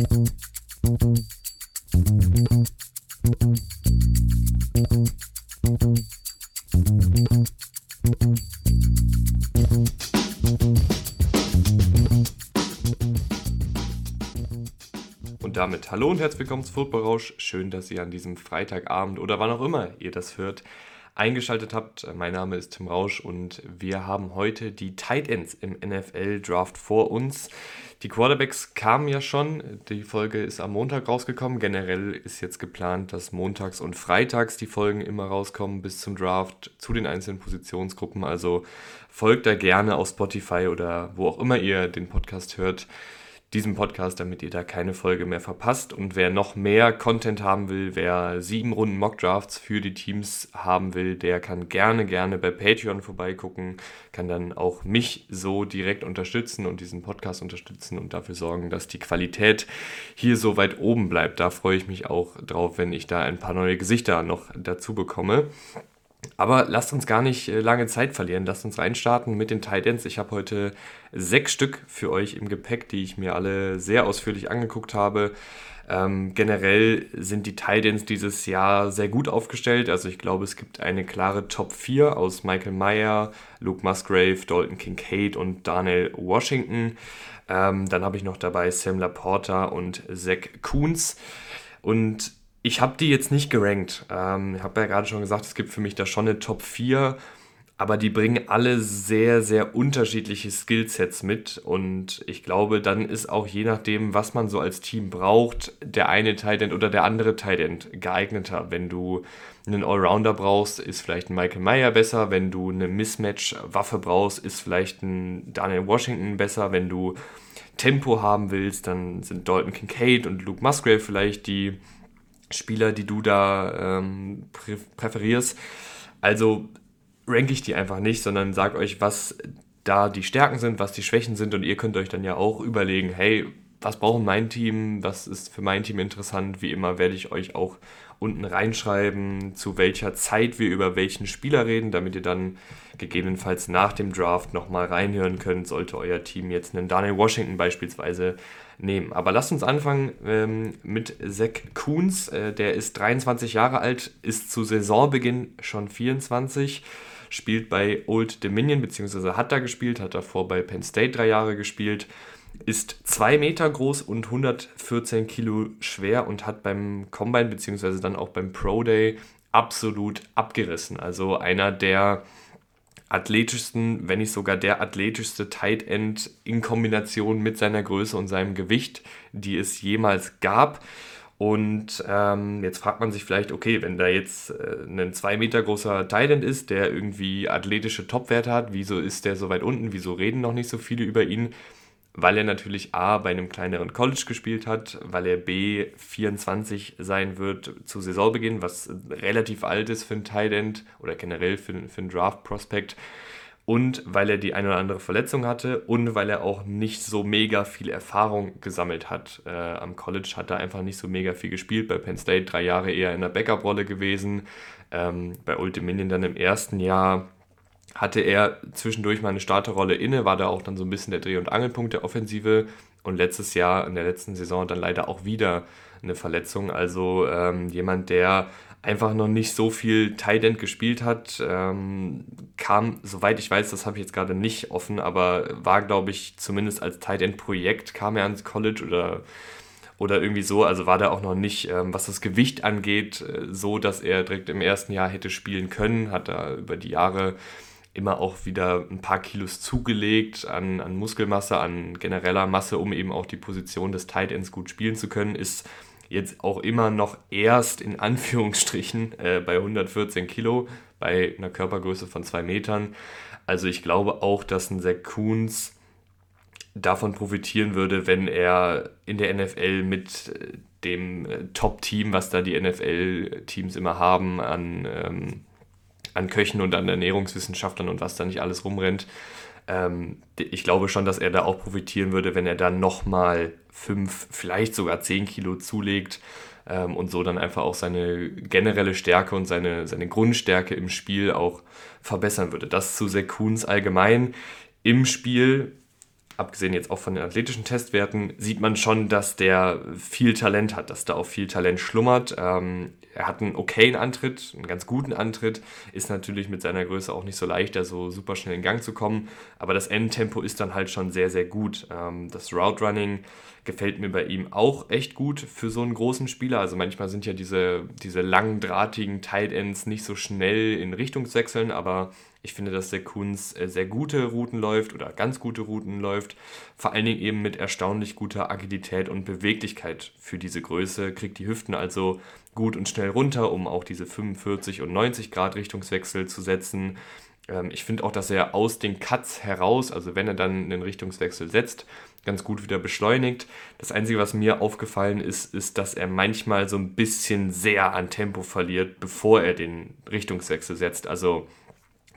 Und damit hallo und herzlich willkommen zu Football Rausch. Schön, dass ihr an diesem Freitagabend oder wann auch immer ihr das hört, eingeschaltet habt. Mein Name ist Tim Rausch und wir haben heute die Tight Ends im NFL Draft vor uns. Die Quarterbacks kamen ja schon. Die Folge ist am Montag rausgekommen. Generell ist jetzt geplant, dass montags und freitags die Folgen immer rauskommen bis zum Draft zu den einzelnen Positionsgruppen. Also folgt da gerne auf Spotify oder wo auch immer ihr den Podcast hört diesem Podcast, damit ihr da keine Folge mehr verpasst. Und wer noch mehr Content haben will, wer sieben Runden Mockdrafts für die Teams haben will, der kann gerne, gerne bei Patreon vorbeigucken, kann dann auch mich so direkt unterstützen und diesen Podcast unterstützen und dafür sorgen, dass die Qualität hier so weit oben bleibt. Da freue ich mich auch drauf, wenn ich da ein paar neue Gesichter noch dazu bekomme. Aber lasst uns gar nicht äh, lange Zeit verlieren. Lasst uns reinstarten mit den Titans. Ich habe heute sechs Stück für euch im Gepäck, die ich mir alle sehr ausführlich angeguckt habe. Ähm, generell sind die Titans dieses Jahr sehr gut aufgestellt. Also ich glaube, es gibt eine klare Top 4 aus Michael Meyer, Luke Musgrave, Dalton Kincaid und Daniel Washington. Ähm, dann habe ich noch dabei Sam Laporta und Zach Coons. Und ich habe die jetzt nicht gerankt. Ähm, ich habe ja gerade schon gesagt, es gibt für mich da schon eine Top 4, aber die bringen alle sehr, sehr unterschiedliche Skillsets mit. Und ich glaube, dann ist auch je nachdem, was man so als Team braucht, der eine Tight oder der andere Tight geeigneter. Wenn du einen Allrounder brauchst, ist vielleicht ein Michael Meyer besser. Wenn du eine Mismatch-Waffe brauchst, ist vielleicht ein Daniel Washington besser. Wenn du Tempo haben willst, dann sind Dalton Kincaid und Luke Musgrave vielleicht die Spieler, die du da ähm, prä präferierst. Also ranke ich die einfach nicht, sondern sag euch, was da die Stärken sind, was die Schwächen sind und ihr könnt euch dann ja auch überlegen, hey, was braucht mein Team, was ist für mein Team interessant. Wie immer werde ich euch auch unten reinschreiben, zu welcher Zeit wir über welchen Spieler reden, damit ihr dann gegebenenfalls nach dem Draft nochmal reinhören könnt, sollte euer Team jetzt einen Daniel Washington beispielsweise nehmen. Aber lasst uns anfangen ähm, mit Zach Koons. Äh, der ist 23 Jahre alt, ist zu Saisonbeginn schon 24, spielt bei Old Dominion, beziehungsweise hat da gespielt, hat davor bei Penn State drei Jahre gespielt, ist 2 Meter groß und 114 Kilo schwer und hat beim Combine, beziehungsweise dann auch beim Pro Day absolut abgerissen. Also einer der athletischsten, wenn nicht sogar der athletischste Tight End in Kombination mit seiner Größe und seinem Gewicht, die es jemals gab. Und ähm, jetzt fragt man sich vielleicht, okay, wenn da jetzt äh, ein zwei Meter großer Tight End ist, der irgendwie athletische Topwerte hat, wieso ist der so weit unten? Wieso reden noch nicht so viele über ihn? Weil er natürlich A bei einem kleineren College gespielt hat, weil er B 24 sein wird zu Saisonbeginn, was relativ alt ist für einen Tight End oder generell für, für einen Draft Prospect und weil er die eine oder andere Verletzung hatte und weil er auch nicht so mega viel Erfahrung gesammelt hat. Äh, am College hat er einfach nicht so mega viel gespielt, bei Penn State drei Jahre eher in der Backup-Rolle gewesen, ähm, bei Old dann im ersten Jahr hatte er zwischendurch mal eine Starterrolle inne, war da auch dann so ein bisschen der Dreh- und Angelpunkt der Offensive und letztes Jahr, in der letzten Saison, dann leider auch wieder eine Verletzung. Also ähm, jemand, der einfach noch nicht so viel Tight End gespielt hat, ähm, kam, soweit ich weiß, das habe ich jetzt gerade nicht offen, aber war, glaube ich, zumindest als Tight End Projekt, kam er ans College oder oder irgendwie so. Also war da auch noch nicht, ähm, was das Gewicht angeht, äh, so, dass er direkt im ersten Jahr hätte spielen können. Hat da über die Jahre immer auch wieder ein paar Kilos zugelegt an, an Muskelmasse, an genereller Masse, um eben auch die Position des Tight Ends gut spielen zu können, ist jetzt auch immer noch erst in Anführungsstrichen äh, bei 114 Kilo, bei einer Körpergröße von zwei Metern. Also ich glaube auch, dass ein Zach Koons davon profitieren würde, wenn er in der NFL mit äh, dem äh, Top-Team, was da die NFL-Teams immer haben, an ähm, an Köchen und an Ernährungswissenschaftlern und was da nicht alles rumrennt. Ähm, ich glaube schon, dass er da auch profitieren würde, wenn er dann nochmal fünf, vielleicht sogar zehn Kilo zulegt ähm, und so dann einfach auch seine generelle Stärke und seine, seine Grundstärke im Spiel auch verbessern würde. Das zu Sekuns allgemein. Im Spiel abgesehen jetzt auch von den athletischen Testwerten, sieht man schon, dass der viel Talent hat, dass da auch viel Talent schlummert. Ähm, er hat einen okayen Antritt, einen ganz guten Antritt, ist natürlich mit seiner Größe auch nicht so leicht, da so super schnell in Gang zu kommen, aber das Endtempo ist dann halt schon sehr, sehr gut. Ähm, das Route Running gefällt mir bei ihm auch echt gut für so einen großen Spieler. Also manchmal sind ja diese, diese langen, drahtigen Tight Ends nicht so schnell in Richtungswechseln, aber ich finde, dass der Kunz äh, sehr gute Routen läuft oder ganz gute Routen läuft. Vor allen Dingen eben mit erstaunlich guter Agilität und Beweglichkeit für diese Größe. Kriegt die Hüften also gut und schnell runter, um auch diese 45 und 90 Grad Richtungswechsel zu setzen. Ähm, ich finde auch, dass er aus den Cuts heraus, also wenn er dann einen Richtungswechsel setzt, ganz gut wieder beschleunigt. Das Einzige, was mir aufgefallen ist, ist, dass er manchmal so ein bisschen sehr an Tempo verliert, bevor er den Richtungswechsel setzt. Also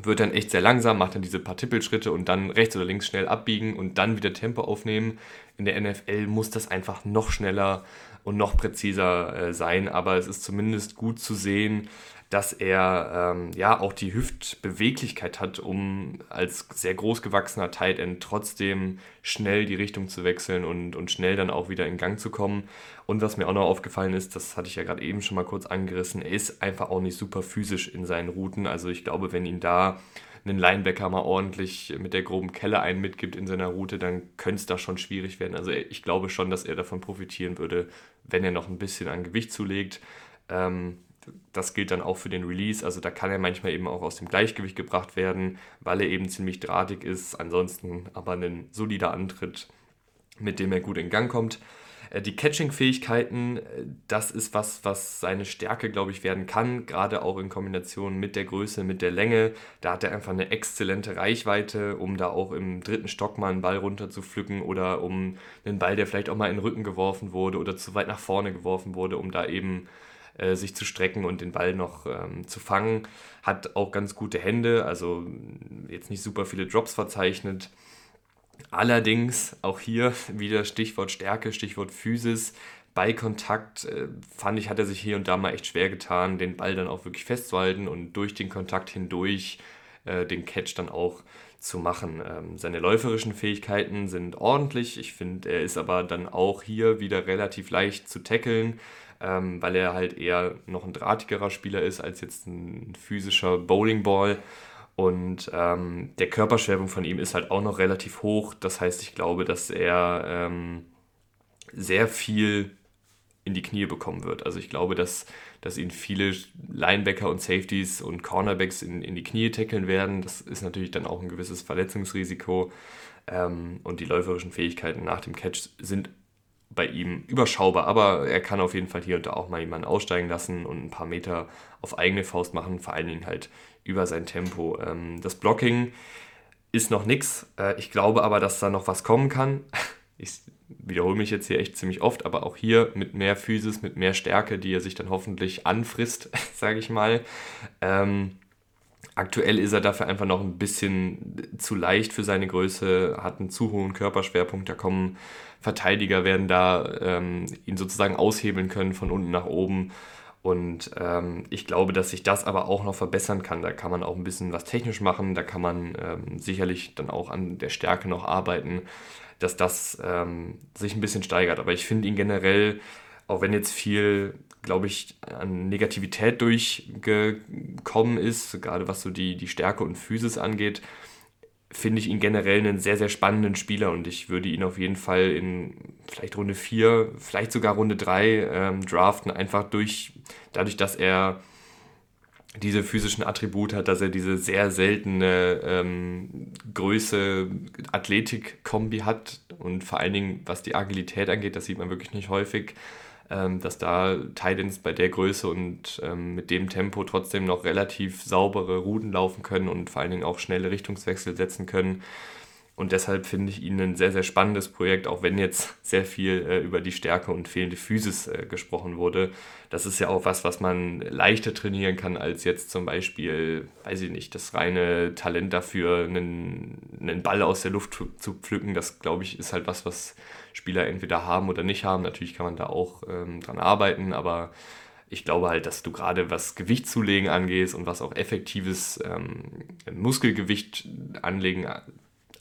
wird dann echt sehr langsam, macht dann diese paar Tippelschritte und dann rechts oder links schnell abbiegen und dann wieder Tempo aufnehmen. In der NFL muss das einfach noch schneller und noch präziser äh, sein, aber es ist zumindest gut zu sehen, dass er ähm, ja auch die Hüftbeweglichkeit hat, um als sehr groß gewachsener Tight End trotzdem schnell die Richtung zu wechseln und, und schnell dann auch wieder in Gang zu kommen. Und was mir auch noch aufgefallen ist, das hatte ich ja gerade eben schon mal kurz angerissen, er ist einfach auch nicht super physisch in seinen Routen. Also ich glaube, wenn ihn da einen Linebacker mal ordentlich mit der groben Kelle einen mitgibt in seiner Route, dann könnte es da schon schwierig werden. Also ich glaube schon, dass er davon profitieren würde, wenn er noch ein bisschen an Gewicht zulegt. Ähm, das gilt dann auch für den Release. Also da kann er manchmal eben auch aus dem Gleichgewicht gebracht werden, weil er eben ziemlich drahtig ist. Ansonsten aber ein solider Antritt, mit dem er gut in Gang kommt. Äh, die Catching-Fähigkeiten, äh, das ist was, was seine Stärke, glaube ich, werden kann, gerade auch in Kombination mit der Größe, mit der Länge. Da hat er einfach eine exzellente Reichweite, um da auch im dritten Stock mal einen Ball runter zu pflücken oder um einen Ball, der vielleicht auch mal in den Rücken geworfen wurde oder zu weit nach vorne geworfen wurde, um da eben äh, sich zu strecken und den Ball noch ähm, zu fangen. Hat auch ganz gute Hände, also jetzt nicht super viele Drops verzeichnet. Allerdings auch hier wieder Stichwort Stärke, Stichwort Physis. Bei Kontakt äh, fand ich, hat er sich hier und da mal echt schwer getan, den Ball dann auch wirklich festzuhalten und durch den Kontakt hindurch äh, den Catch dann auch zu machen. Ähm, seine läuferischen Fähigkeiten sind ordentlich. Ich finde, er ist aber dann auch hier wieder relativ leicht zu tackeln ähm, weil er halt eher noch ein drahtigerer Spieler ist als jetzt ein physischer Bowlingball. Und ähm, der Körperschwerpunkt von ihm ist halt auch noch relativ hoch. Das heißt, ich glaube, dass er ähm, sehr viel in die Knie bekommen wird. Also ich glaube, dass, dass ihn viele Linebacker und Safeties und Cornerbacks in, in die Knie tackeln werden. Das ist natürlich dann auch ein gewisses Verletzungsrisiko. Ähm, und die läuferischen Fähigkeiten nach dem Catch sind bei ihm überschaubar, aber er kann auf jeden Fall hier und da auch mal jemanden aussteigen lassen und ein paar Meter auf eigene Faust machen, vor allen Dingen halt über sein Tempo. Ähm, das Blocking ist noch nichts. Äh, ich glaube aber, dass da noch was kommen kann. Ich wiederhole mich jetzt hier echt ziemlich oft, aber auch hier mit mehr Physis, mit mehr Stärke, die er sich dann hoffentlich anfrisst, sage ich mal. Ähm, Aktuell ist er dafür einfach noch ein bisschen zu leicht für seine Größe, hat einen zu hohen Körperschwerpunkt. Da kommen Verteidiger, werden da ähm, ihn sozusagen aushebeln können von unten nach oben. Und ähm, ich glaube, dass sich das aber auch noch verbessern kann. Da kann man auch ein bisschen was technisch machen. Da kann man ähm, sicherlich dann auch an der Stärke noch arbeiten, dass das ähm, sich ein bisschen steigert. Aber ich finde ihn generell, auch wenn jetzt viel glaube ich, an Negativität durchgekommen ist, gerade was so die, die Stärke und Physis angeht, finde ich ihn generell einen sehr, sehr spannenden Spieler und ich würde ihn auf jeden Fall in vielleicht Runde 4, vielleicht sogar Runde 3 ähm, draften, einfach durch, dadurch, dass er diese physischen Attribute hat, dass er diese sehr seltene ähm, Größe Athletik-Kombi hat und vor allen Dingen, was die Agilität angeht, das sieht man wirklich nicht häufig, dass da Titans bei der Größe und ähm, mit dem Tempo trotzdem noch relativ saubere Routen laufen können und vor allen Dingen auch schnelle Richtungswechsel setzen können. Und deshalb finde ich ihn ein sehr, sehr spannendes Projekt, auch wenn jetzt sehr viel äh, über die Stärke und fehlende Physis äh, gesprochen wurde. Das ist ja auch was, was man leichter trainieren kann, als jetzt zum Beispiel, weiß ich nicht, das reine Talent dafür, einen, einen Ball aus der Luft zu pflücken. Das, glaube ich, ist halt was, was Spieler entweder haben oder nicht haben. Natürlich kann man da auch ähm, dran arbeiten, aber ich glaube halt, dass du gerade was Gewicht zulegen angehst und was auch effektives ähm, Muskelgewicht anlegen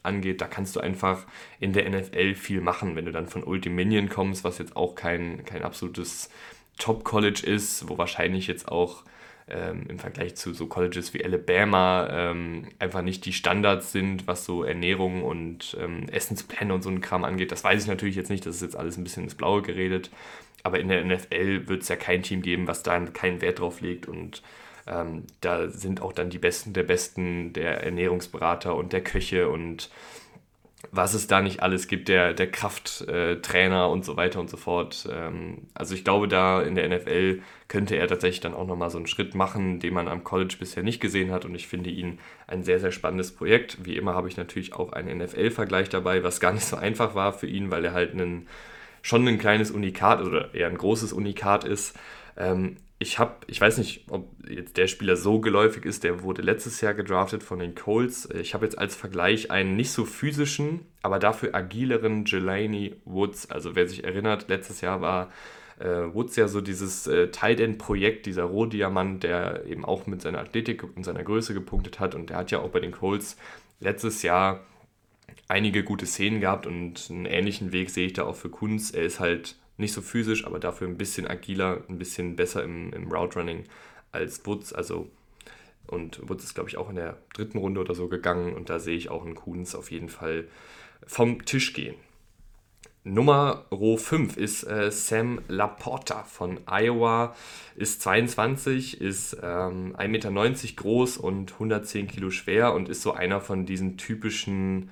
angeht, da kannst du einfach in der NFL viel machen, wenn du dann von Old Dominion kommst, was jetzt auch kein, kein absolutes Top-College ist, wo wahrscheinlich jetzt auch ähm, im Vergleich zu so Colleges wie Alabama ähm, einfach nicht die Standards sind, was so Ernährung und ähm, Essenspläne und so ein Kram angeht. Das weiß ich natürlich jetzt nicht, das ist jetzt alles ein bisschen ins Blaue geredet. Aber in der NFL wird es ja kein Team geben, was da keinen Wert drauf legt und ähm, da sind auch dann die Besten der Besten, der Ernährungsberater und der Köche und was es da nicht alles gibt, der, der Krafttrainer und so weiter und so fort. Ähm, also ich glaube, da in der NFL könnte er tatsächlich dann auch nochmal so einen Schritt machen, den man am College bisher nicht gesehen hat. Und ich finde ihn ein sehr, sehr spannendes Projekt. Wie immer habe ich natürlich auch einen NFL-Vergleich dabei, was gar nicht so einfach war für ihn, weil er halt einen, schon ein kleines Unikat oder eher ein großes Unikat ist. Ähm, ich habe, ich weiß nicht, ob jetzt der Spieler so geläufig ist, der wurde letztes Jahr gedraftet von den Colts. Ich habe jetzt als Vergleich einen nicht so physischen, aber dafür agileren Jelani Woods. Also wer sich erinnert, letztes Jahr war äh, Woods ja so dieses äh, Tight End Projekt, dieser Rohdiamant, der eben auch mit seiner Athletik und seiner Größe gepunktet hat und der hat ja auch bei den Colts letztes Jahr einige gute Szenen gehabt und einen ähnlichen Weg sehe ich da auch für Kunz. Er ist halt nicht so physisch, aber dafür ein bisschen agiler, ein bisschen besser im, im Route Running als Woods. Also, und Woods ist, glaube ich, auch in der dritten Runde oder so gegangen und da sehe ich auch einen Kunz auf jeden Fall vom Tisch gehen. Nummer 5 ist äh, Sam Laporta von Iowa, ist 22, ist ähm, 1,90 Meter groß und 110 Kilo schwer und ist so einer von diesen typischen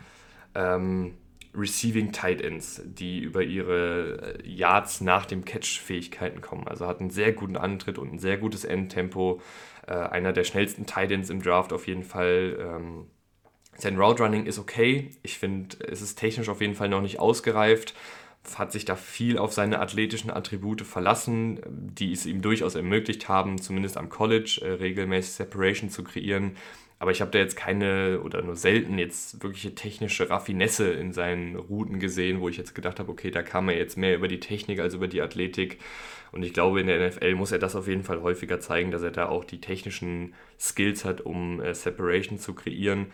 ähm, Receiving Tight Ends, die über ihre äh, Yards nach dem Catch Fähigkeiten kommen. Also hat einen sehr guten Antritt und ein sehr gutes Endtempo. Äh, einer der schnellsten Tight Ends im Draft auf jeden Fall. Ähm, sein Route Running ist okay. Ich finde, es ist technisch auf jeden Fall noch nicht ausgereift. Hat sich da viel auf seine athletischen Attribute verlassen, die es ihm durchaus ermöglicht haben, zumindest am College äh, regelmäßig Separation zu kreieren. Aber ich habe da jetzt keine oder nur selten jetzt wirkliche technische Raffinesse in seinen Routen gesehen, wo ich jetzt gedacht habe, okay, da kam er jetzt mehr über die Technik als über die Athletik. Und ich glaube, in der NFL muss er das auf jeden Fall häufiger zeigen, dass er da auch die technischen Skills hat, um äh, Separation zu kreieren.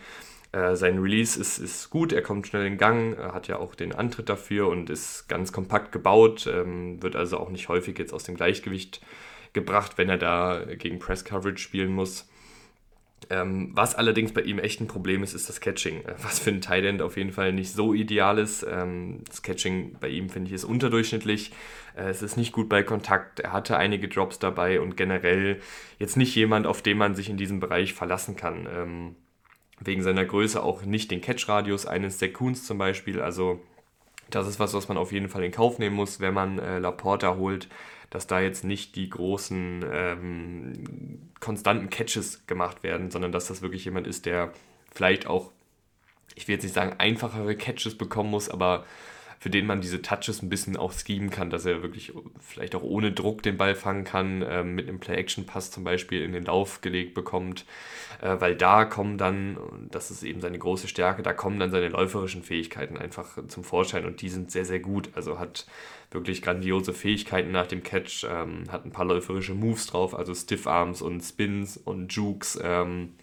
Äh, sein Release ist, ist gut, er kommt schnell in Gang, hat ja auch den Antritt dafür und ist ganz kompakt gebaut, ähm, wird also auch nicht häufig jetzt aus dem Gleichgewicht gebracht, wenn er da gegen Press Coverage spielen muss. Ähm, was allerdings bei ihm echt ein Problem ist, ist das Catching. Äh, was für ein Tight End auf jeden Fall nicht so ideal ist. Ähm, das Catching bei ihm finde ich ist unterdurchschnittlich. Äh, es ist nicht gut bei Kontakt. Er hatte einige Drops dabei und generell jetzt nicht jemand, auf den man sich in diesem Bereich verlassen kann. Ähm, wegen seiner Größe auch nicht den Catch-Radius eines Sekunds zum Beispiel. Also das ist was, was man auf jeden Fall in Kauf nehmen muss, wenn man äh, Laporta holt dass da jetzt nicht die großen ähm, konstanten Catches gemacht werden, sondern dass das wirklich jemand ist, der vielleicht auch, ich will jetzt nicht sagen, einfachere Catches bekommen muss, aber für den man diese Touches ein bisschen auch schemen kann, dass er wirklich vielleicht auch ohne Druck den Ball fangen kann, äh, mit einem Play-Action-Pass zum Beispiel in den Lauf gelegt bekommt, äh, weil da kommen dann, das ist eben seine große Stärke, da kommen dann seine läuferischen Fähigkeiten einfach zum Vorschein und die sind sehr, sehr gut. Also hat wirklich grandiose Fähigkeiten nach dem Catch, ähm, hat ein paar läuferische Moves drauf, also Stiff Arms und Spins und Jukes. Ähm,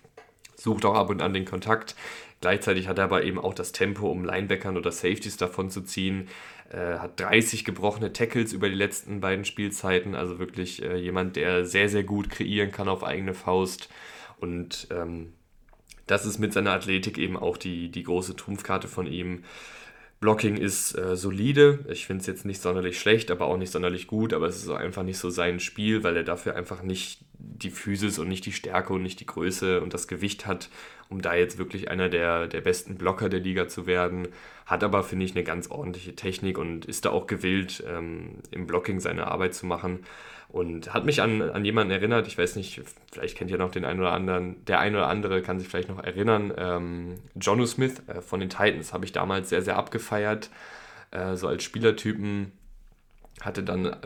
sucht auch ab und an den Kontakt. Gleichzeitig hat er aber eben auch das Tempo, um Linebackern oder Safeties davon zu ziehen. Äh, hat 30 gebrochene Tackles über die letzten beiden Spielzeiten. Also wirklich äh, jemand, der sehr, sehr gut kreieren kann auf eigene Faust. Und ähm, das ist mit seiner Athletik eben auch die, die große Trumpfkarte von ihm. Blocking ist äh, solide. Ich finde es jetzt nicht sonderlich schlecht, aber auch nicht sonderlich gut. Aber es ist einfach nicht so sein Spiel, weil er dafür einfach nicht die Physis und nicht die Stärke und nicht die Größe und das Gewicht hat, um da jetzt wirklich einer der, der besten Blocker der Liga zu werden. Hat aber, finde ich, eine ganz ordentliche Technik und ist da auch gewillt, ähm, im Blocking seine Arbeit zu machen. Und hat mich an, an jemanden erinnert, ich weiß nicht, vielleicht kennt ihr noch den einen oder anderen, der eine oder andere kann sich vielleicht noch erinnern, ähm, Jonu Smith äh, von den Titans habe ich damals sehr, sehr abgefeiert, äh, so als Spielertypen. Hatte dann äh,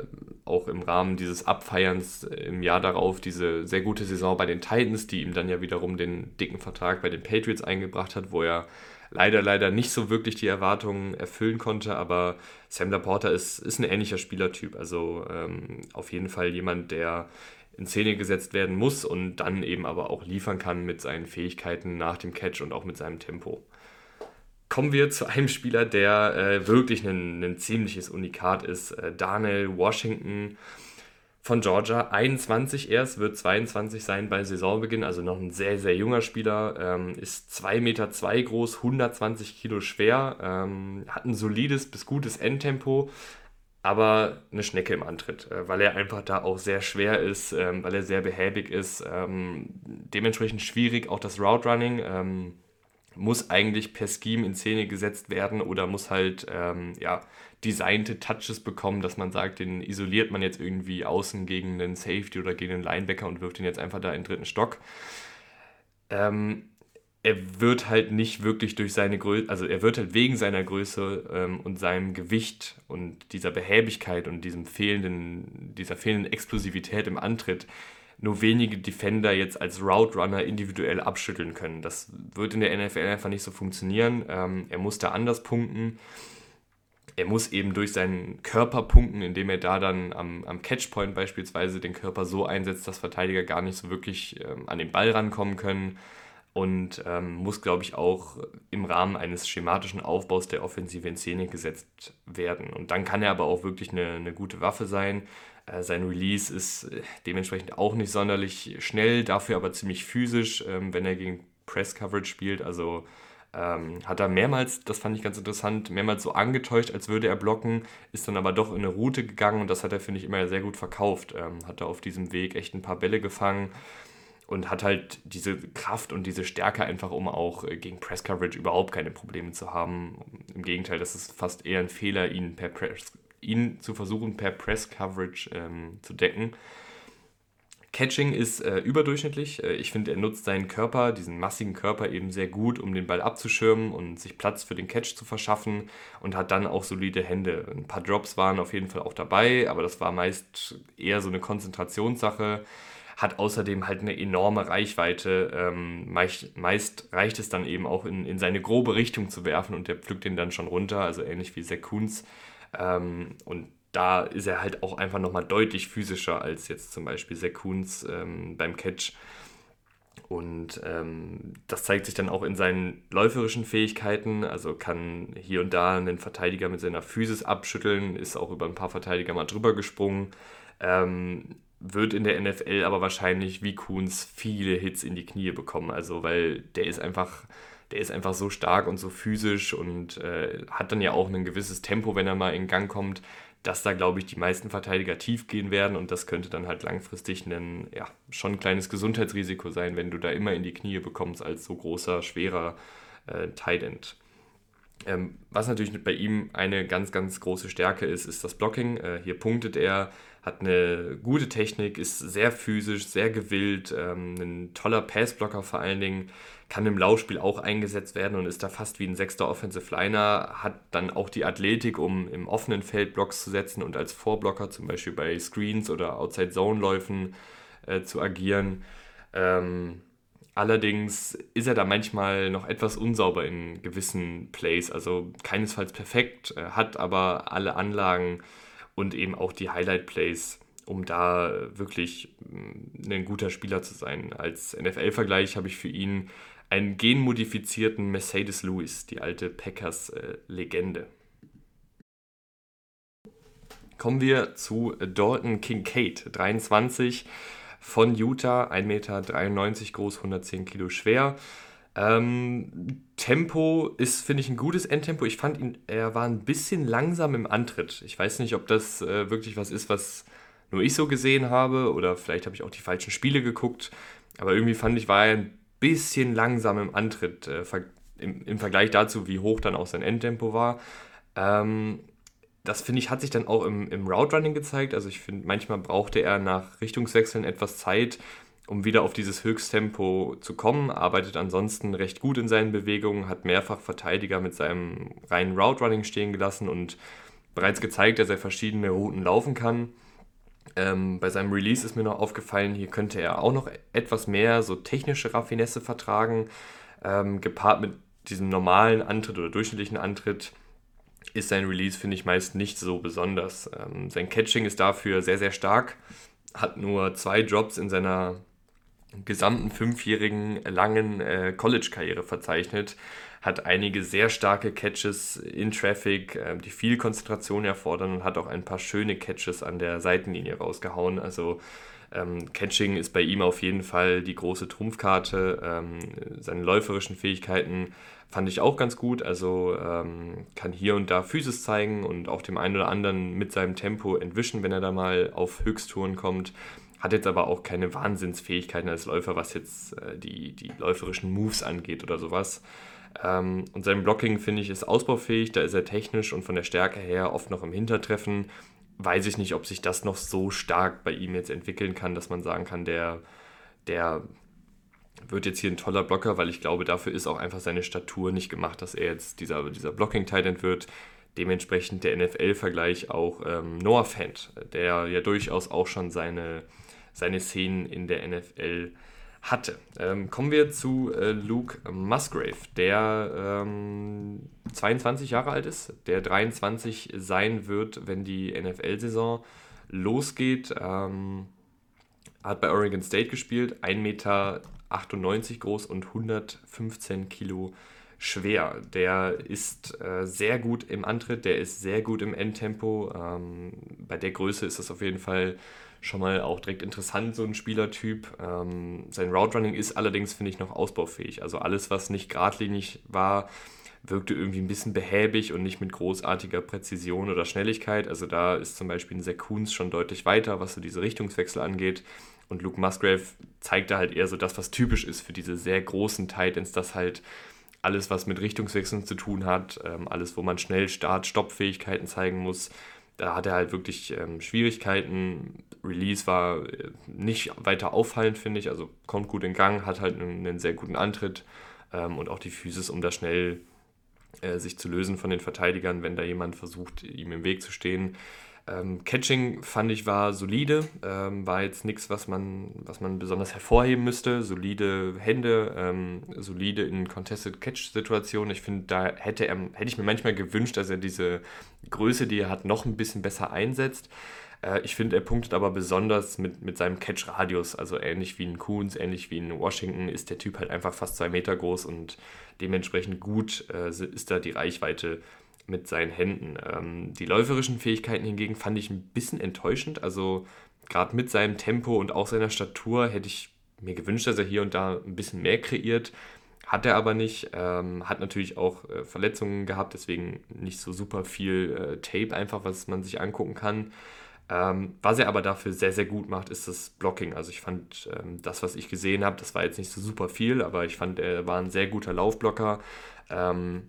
auch im Rahmen dieses Abfeierns äh, im Jahr darauf diese sehr gute Saison bei den Titans, die ihm dann ja wiederum den dicken Vertrag bei den Patriots eingebracht hat, wo er leider, leider nicht so wirklich die Erwartungen erfüllen konnte, aber Sam Laporta ist, ist ein ähnlicher Spielertyp. Also ähm, auf jeden Fall jemand, der in Szene gesetzt werden muss und dann eben aber auch liefern kann mit seinen Fähigkeiten nach dem Catch und auch mit seinem Tempo. Kommen wir zu einem Spieler, der äh, wirklich ein, ein, ziemliches Unikat ist. Äh, Daniel Washington von Georgia, 21 erst, wird 22 sein bei Saisonbeginn, also noch ein sehr, sehr junger Spieler, ähm, ist 2,2 Meter zwei groß, 120 Kilo schwer, ähm, hat ein solides bis gutes Endtempo, aber eine Schnecke im Antritt, äh, weil er einfach da auch sehr schwer ist, ähm, weil er sehr behäbig ist, ähm, dementsprechend schwierig auch das Route Running ähm, muss eigentlich per Scheme in Szene gesetzt werden oder muss halt ähm, ja, designte Touches bekommen, dass man sagt, den isoliert man jetzt irgendwie außen gegen einen Safety oder gegen einen Linebacker und wirft ihn jetzt einfach da in den dritten Stock. Ähm, er wird halt nicht wirklich durch seine Größe, also er wird halt wegen seiner Größe ähm, und seinem Gewicht und dieser Behäbigkeit und diesem fehlenden, dieser fehlenden Explosivität im Antritt nur wenige Defender jetzt als Route Runner individuell abschütteln können. Das wird in der NFL einfach nicht so funktionieren. Ähm, er muss da anders punkten. Er muss eben durch seinen Körper punkten, indem er da dann am, am Catchpoint beispielsweise den Körper so einsetzt, dass Verteidiger gar nicht so wirklich ähm, an den Ball rankommen können. Und ähm, muss, glaube ich, auch im Rahmen eines schematischen Aufbaus der Offensive in Szene gesetzt werden. Und dann kann er aber auch wirklich eine, eine gute Waffe sein. Äh, sein Release ist äh, dementsprechend auch nicht sonderlich schnell, dafür aber ziemlich physisch, ähm, wenn er gegen Press Coverage spielt. Also ähm, hat er mehrmals, das fand ich ganz interessant, mehrmals so angetäuscht, als würde er blocken, ist dann aber doch in eine Route gegangen und das hat er, finde ich, immer sehr gut verkauft. Ähm, hat er auf diesem Weg echt ein paar Bälle gefangen und hat halt diese Kraft und diese Stärke einfach, um auch äh, gegen Press Coverage überhaupt keine Probleme zu haben. Im Gegenteil, das ist fast eher ein Fehler, ihn per Press, ihn zu versuchen, per Press Coverage ähm, zu decken. Catching ist äh, überdurchschnittlich. Äh, ich finde, er nutzt seinen Körper, diesen massigen Körper eben sehr gut, um den Ball abzuschirmen und sich Platz für den Catch zu verschaffen und hat dann auch solide Hände. Ein paar Drops waren auf jeden Fall auch dabei, aber das war meist eher so eine Konzentrationssache. Hat außerdem halt eine enorme Reichweite. Ähm, meist, meist, reicht es dann eben auch in, in seine grobe Richtung zu werfen und der pflückt den dann schon runter, also ähnlich wie Kuhns. Ähm, und da ist er halt auch einfach nochmal deutlich physischer als jetzt zum Beispiel Sekuns ähm, beim Catch. Und ähm, das zeigt sich dann auch in seinen läuferischen Fähigkeiten. Also kann hier und da einen Verteidiger mit seiner Physis abschütteln, ist auch über ein paar Verteidiger mal drüber gesprungen. Ähm, wird in der NFL aber wahrscheinlich wie Kuhns viele Hits in die Knie bekommen. Also, weil der ist einfach der ist einfach so stark und so physisch und äh, hat dann ja auch ein gewisses Tempo, wenn er mal in Gang kommt, dass da, glaube ich, die meisten Verteidiger tief gehen werden und das könnte dann halt langfristig ein, ja, schon ein kleines Gesundheitsrisiko sein, wenn du da immer in die Knie bekommst als so großer, schwerer äh, Tight End. Ähm, was natürlich bei ihm eine ganz, ganz große Stärke ist, ist das Blocking. Äh, hier punktet er, hat eine gute Technik, ist sehr physisch, sehr gewillt, ähm, ein toller Passblocker vor allen Dingen, kann im Laufspiel auch eingesetzt werden und ist da fast wie ein sechster Offensive Liner, hat dann auch die Athletik, um im offenen Feld Blocks zu setzen und als Vorblocker zum Beispiel bei Screens oder Outside-Zone-Läufen äh, zu agieren. Ähm, allerdings ist er da manchmal noch etwas unsauber in gewissen Plays, also keinesfalls perfekt, äh, hat aber alle Anlagen und eben auch die Highlight-Plays um da wirklich mm, ein guter Spieler zu sein. Als NFL-Vergleich habe ich für ihn einen genmodifizierten Mercedes Lewis, die alte Packers-Legende. Kommen wir zu Dalton Kincaid, 23 von Utah, 1,93 Meter groß, 110 Kilo schwer. Ähm, Tempo ist, finde ich, ein gutes Endtempo. Ich fand ihn, er war ein bisschen langsam im Antritt. Ich weiß nicht, ob das äh, wirklich was ist, was nur ich so gesehen habe oder vielleicht habe ich auch die falschen Spiele geguckt. Aber irgendwie fand ich, war er ein bisschen langsam im Antritt äh, im, im, Vergleich dazu, wie hoch dann auch sein Endtempo war. Ähm, das finde ich, hat sich dann auch im, im Route Running gezeigt. Also ich finde, manchmal brauchte er nach Richtungswechseln etwas Zeit, um wieder auf dieses Höchsttempo zu kommen, arbeitet ansonsten recht gut in seinen Bewegungen, hat mehrfach Verteidiger mit seinem reinen Route Running stehen gelassen und bereits gezeigt, dass er verschiedene Routen laufen kann. Ähm, bei seinem Release ist mir noch aufgefallen, hier könnte er auch noch etwas mehr so technische Raffinesse vertragen. Ähm, gepaart mit diesem normalen Antritt oder durchschnittlichen Antritt ist sein Release, finde ich, meist nicht so besonders. Ähm, sein Catching ist dafür sehr, sehr stark, hat nur zwei Drops in seiner gesamten fünfjährigen langen äh, College-Karriere verzeichnet. Hat einige sehr starke Catches in Traffic, äh, die viel Konzentration erfordern und hat auch ein paar schöne Catches an der Seitenlinie rausgehauen. Also ähm, Catching ist bei ihm auf jeden Fall die große Trumpfkarte. Ähm, seine läuferischen Fähigkeiten fand ich auch ganz gut. Also ähm, kann hier und da Physis zeigen und auch dem einen oder anderen mit seinem Tempo entwischen, wenn er da mal auf Höchsttouren kommt. Hat jetzt aber auch keine Wahnsinnsfähigkeiten als Läufer, was jetzt äh, die, die läuferischen Moves angeht oder sowas. Ähm, und sein Blocking, finde ich, ist ausbaufähig. Da ist er technisch und von der Stärke her oft noch im Hintertreffen weiß ich nicht, ob sich das noch so stark bei ihm jetzt entwickeln kann, dass man sagen kann, der, der wird jetzt hier ein toller Blocker, weil ich glaube, dafür ist auch einfach seine Statur nicht gemacht, dass er jetzt dieser, dieser Blocking-Titan wird. Dementsprechend der NFL-Vergleich auch ähm, Noah Fant, der ja durchaus auch schon seine, seine Szenen in der NFL hatte. Ähm, kommen wir zu äh, Luke Musgrave, der ähm, 22 Jahre alt ist, der 23 sein wird, wenn die NFL-Saison losgeht. Ähm, hat bei Oregon State gespielt, 1,98 Meter groß und 115 Kilo schwer. Der ist äh, sehr gut im Antritt, der ist sehr gut im Endtempo. Ähm, bei der Größe ist das auf jeden Fall schon mal auch direkt interessant, so ein Spielertyp. Ähm, sein Route Running ist allerdings, finde ich, noch ausbaufähig. Also alles, was nicht geradlinig war, wirkte irgendwie ein bisschen behäbig und nicht mit großartiger Präzision oder Schnelligkeit. Also da ist zum Beispiel ein Sekuns schon deutlich weiter, was so diese Richtungswechsel angeht. Und Luke Musgrave zeigt da halt eher so das, was typisch ist für diese sehr großen Titans, dass halt alles, was mit Richtungswechseln zu tun hat, ähm, alles, wo man schnell Start-Stopp-Fähigkeiten zeigen muss, da hat er halt wirklich ähm, Schwierigkeiten. Release war äh, nicht weiter auffallend, finde ich. Also kommt gut in Gang, hat halt einen, einen sehr guten Antritt ähm, und auch die Physis, um da schnell äh, sich zu lösen von den Verteidigern, wenn da jemand versucht, ihm im Weg zu stehen. Ähm, Catching fand ich war solide, ähm, war jetzt nichts, was man, was man besonders hervorheben müsste. Solide Hände, ähm, solide in Contested Catch-Situationen. Ich finde, da hätte, er, hätte ich mir manchmal gewünscht, dass er diese Größe, die er hat, noch ein bisschen besser einsetzt. Äh, ich finde, er punktet aber besonders mit, mit seinem Catch-Radius, also ähnlich wie ein Coons, ähnlich wie ein Washington, ist der Typ halt einfach fast zwei Meter groß und dementsprechend gut äh, ist da die Reichweite mit seinen Händen. Ähm, die läuferischen Fähigkeiten hingegen fand ich ein bisschen enttäuschend. Also gerade mit seinem Tempo und auch seiner Statur hätte ich mir gewünscht, dass er hier und da ein bisschen mehr kreiert. Hat er aber nicht. Ähm, hat natürlich auch äh, Verletzungen gehabt, deswegen nicht so super viel äh, Tape einfach, was man sich angucken kann. Ähm, was er aber dafür sehr, sehr gut macht, ist das Blocking. Also ich fand ähm, das, was ich gesehen habe, das war jetzt nicht so super viel, aber ich fand, er war ein sehr guter Laufblocker. Ähm,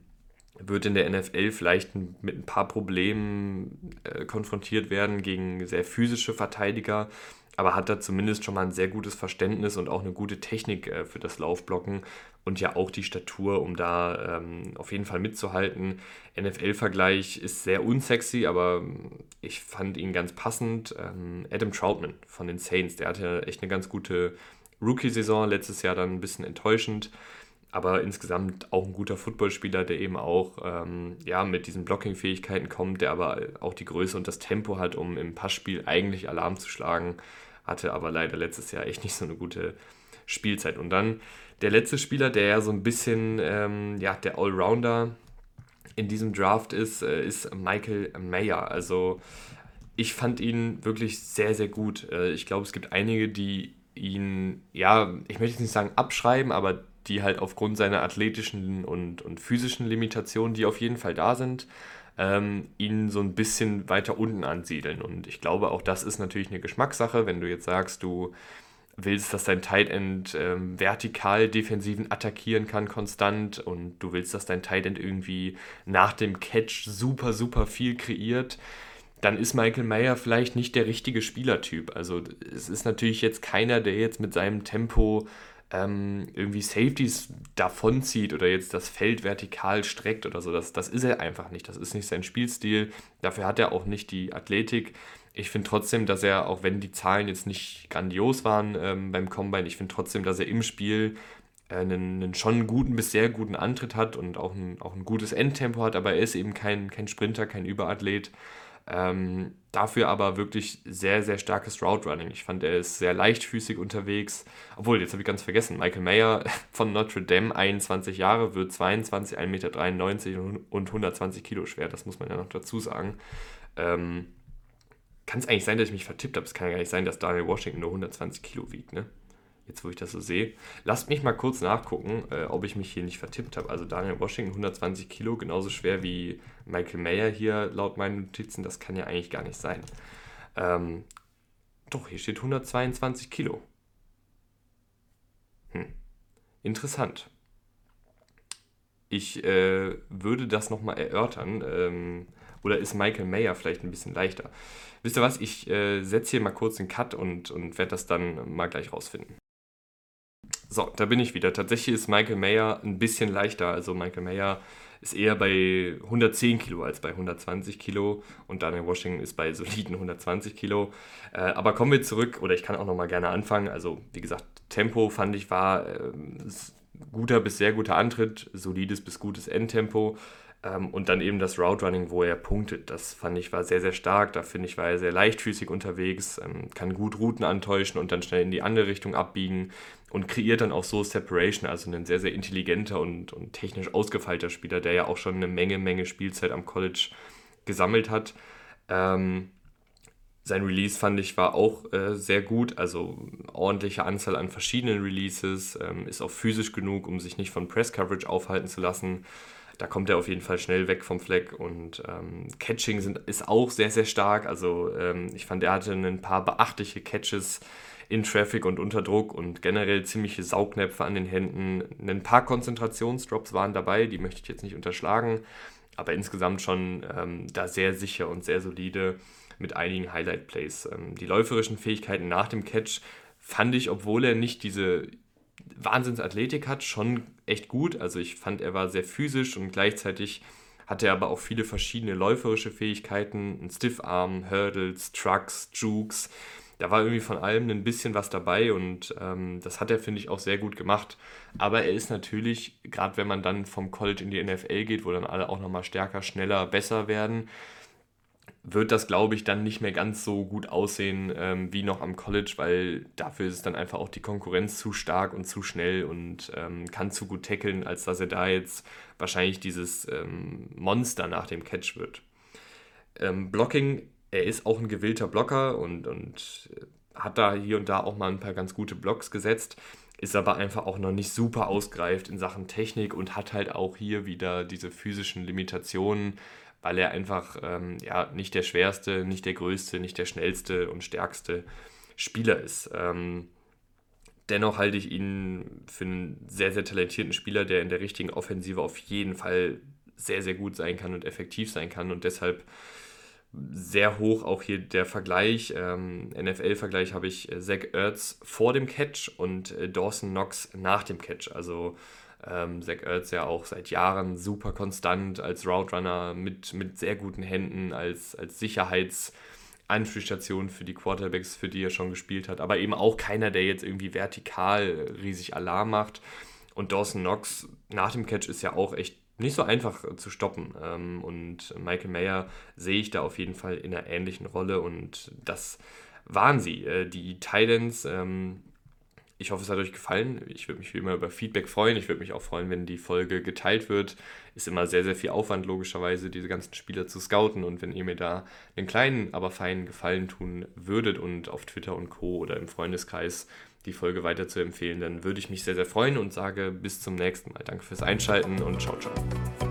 wird in der NFL vielleicht mit ein paar Problemen äh, konfrontiert werden gegen sehr physische Verteidiger, aber hat da zumindest schon mal ein sehr gutes Verständnis und auch eine gute Technik äh, für das Laufblocken und ja auch die Statur, um da ähm, auf jeden Fall mitzuhalten. NFL-Vergleich ist sehr unsexy, aber ich fand ihn ganz passend. Ähm, Adam Troutman von den Saints, der hatte echt eine ganz gute Rookie-Saison, letztes Jahr dann ein bisschen enttäuschend aber insgesamt auch ein guter Footballspieler, der eben auch ähm, ja, mit diesen Blocking-Fähigkeiten kommt, der aber auch die Größe und das Tempo hat, um im Passspiel eigentlich Alarm zu schlagen, hatte aber leider letztes Jahr echt nicht so eine gute Spielzeit. Und dann der letzte Spieler, der ja so ein bisschen ähm, ja, der Allrounder in diesem Draft ist, äh, ist Michael Mayer. Also ich fand ihn wirklich sehr, sehr gut. Äh, ich glaube, es gibt einige, die ihn, ja, ich möchte jetzt nicht sagen abschreiben, aber die halt aufgrund seiner athletischen und, und physischen Limitationen, die auf jeden Fall da sind, ähm, ihn so ein bisschen weiter unten ansiedeln. Und ich glaube, auch das ist natürlich eine Geschmackssache, wenn du jetzt sagst, du willst, dass dein Tight End ähm, vertikal Defensiven attackieren kann konstant und du willst, dass dein Tight End irgendwie nach dem Catch super, super viel kreiert, dann ist Michael Mayer vielleicht nicht der richtige Spielertyp. Also es ist natürlich jetzt keiner, der jetzt mit seinem Tempo ähm, irgendwie Safeties davonzieht oder jetzt das Feld vertikal streckt oder so. Das, das ist er einfach nicht. Das ist nicht sein Spielstil. Dafür hat er auch nicht die Athletik. Ich finde trotzdem, dass er, auch wenn die Zahlen jetzt nicht grandios waren ähm, beim Combine, ich finde trotzdem, dass er im Spiel äh, einen, einen, schon guten bis sehr guten Antritt hat und auch ein, auch ein gutes Endtempo hat, aber er ist eben kein, kein Sprinter, kein Überathlet. Ähm, dafür aber wirklich sehr, sehr starkes Route Running. Ich fand, er ist sehr leichtfüßig unterwegs. Obwohl, jetzt habe ich ganz vergessen, Michael Mayer von Notre Dame, 21 Jahre, wird 22, 1,93 Meter und 120 Kilo schwer. Das muss man ja noch dazu sagen. Ähm, kann es eigentlich sein, dass ich mich vertippt habe? Es kann ja gar nicht sein, dass Daniel Washington nur 120 Kilo wiegt, ne? Jetzt, wo ich das so sehe. Lasst mich mal kurz nachgucken, äh, ob ich mich hier nicht vertippt habe. Also Daniel Washington 120 Kilo, genauso schwer wie Michael Mayer hier laut meinen Notizen. Das kann ja eigentlich gar nicht sein. Ähm, doch, hier steht 122 Kilo. Hm. Interessant. Ich äh, würde das nochmal erörtern. Ähm, oder ist Michael Mayer vielleicht ein bisschen leichter? Wisst ihr was? Ich äh, setze hier mal kurz den Cut und, und werde das dann mal gleich rausfinden. So, da bin ich wieder. Tatsächlich ist Michael Mayer ein bisschen leichter. Also Michael Mayer ist eher bei 110 Kilo als bei 120 Kilo und Daniel Washington ist bei soliden 120 Kilo. Äh, aber kommen wir zurück, oder ich kann auch noch mal gerne anfangen. Also wie gesagt, Tempo fand ich war äh, guter bis sehr guter Antritt, solides bis gutes Endtempo. Ähm, und dann eben das Route Running, wo er punktet. Das fand ich war sehr, sehr stark. Da finde ich, war er sehr leichtfüßig unterwegs, ähm, kann gut Routen antäuschen und dann schnell in die andere Richtung abbiegen und kreiert dann auch so Separation. Also ein sehr, sehr intelligenter und, und technisch ausgefeilter Spieler, der ja auch schon eine Menge, Menge Spielzeit am College gesammelt hat. Ähm, sein Release fand ich war auch äh, sehr gut, also ordentliche Anzahl an verschiedenen Releases, ähm, ist auch physisch genug, um sich nicht von Press Coverage aufhalten zu lassen da kommt er auf jeden Fall schnell weg vom Fleck und ähm, Catching sind, ist auch sehr, sehr stark. Also ähm, ich fand, er hatte ein paar beachtliche Catches in Traffic und unter Druck und generell ziemliche Saugnäpfe an den Händen. Ein paar Konzentrationsdrops waren dabei, die möchte ich jetzt nicht unterschlagen, aber insgesamt schon ähm, da sehr sicher und sehr solide mit einigen Highlight-Plays. Ähm, die läuferischen Fähigkeiten nach dem Catch fand ich, obwohl er nicht diese Wahnsinnsathletik hat, schon echt gut. Also ich fand, er war sehr physisch und gleichzeitig hatte er aber auch viele verschiedene läuferische Fähigkeiten, ein Stiffarm, Hurdles, Trucks, Jukes. Da war irgendwie von allem ein bisschen was dabei und ähm, das hat er, finde ich, auch sehr gut gemacht. Aber er ist natürlich, gerade wenn man dann vom College in die NFL geht, wo dann alle auch nochmal stärker, schneller, besser werden, wird das, glaube ich, dann nicht mehr ganz so gut aussehen ähm, wie noch am College, weil dafür ist dann einfach auch die Konkurrenz zu stark und zu schnell und ähm, kann zu gut tackeln, als dass er da jetzt wahrscheinlich dieses ähm, Monster nach dem Catch wird. Ähm, Blocking, er ist auch ein gewillter Blocker und, und hat da hier und da auch mal ein paar ganz gute Blocks gesetzt, ist aber einfach auch noch nicht super ausgereift in Sachen Technik und hat halt auch hier wieder diese physischen Limitationen weil er einfach ähm, ja, nicht der schwerste, nicht der größte, nicht der schnellste und stärkste Spieler ist. Ähm, dennoch halte ich ihn für einen sehr, sehr talentierten Spieler, der in der richtigen Offensive auf jeden Fall sehr, sehr gut sein kann und effektiv sein kann und deshalb sehr hoch auch hier der Vergleich. Ähm, NFL-Vergleich habe ich äh, Zach Ertz vor dem Catch und äh, Dawson Knox nach dem Catch. Also ähm, Zach Ertz ja auch seit Jahren super konstant als Route Runner mit, mit sehr guten Händen, als, als Sicherheitsanspielstation für die Quarterbacks, für die er schon gespielt hat. Aber eben auch keiner, der jetzt irgendwie vertikal riesig Alarm macht. Und Dawson Knox nach dem Catch ist ja auch echt nicht so einfach zu stoppen. Ähm, und Michael Mayer sehe ich da auf jeden Fall in einer ähnlichen Rolle und das waren sie. Äh, die Titans ähm, ich hoffe, es hat euch gefallen. Ich würde mich wie immer über Feedback freuen. Ich würde mich auch freuen, wenn die Folge geteilt wird. Ist immer sehr, sehr viel Aufwand, logischerweise, diese ganzen Spieler zu scouten. Und wenn ihr mir da einen kleinen, aber feinen Gefallen tun würdet und auf Twitter und Co. oder im Freundeskreis die Folge weiter zu empfehlen, dann würde ich mich sehr, sehr freuen und sage bis zum nächsten Mal. Danke fürs Einschalten und ciao, ciao.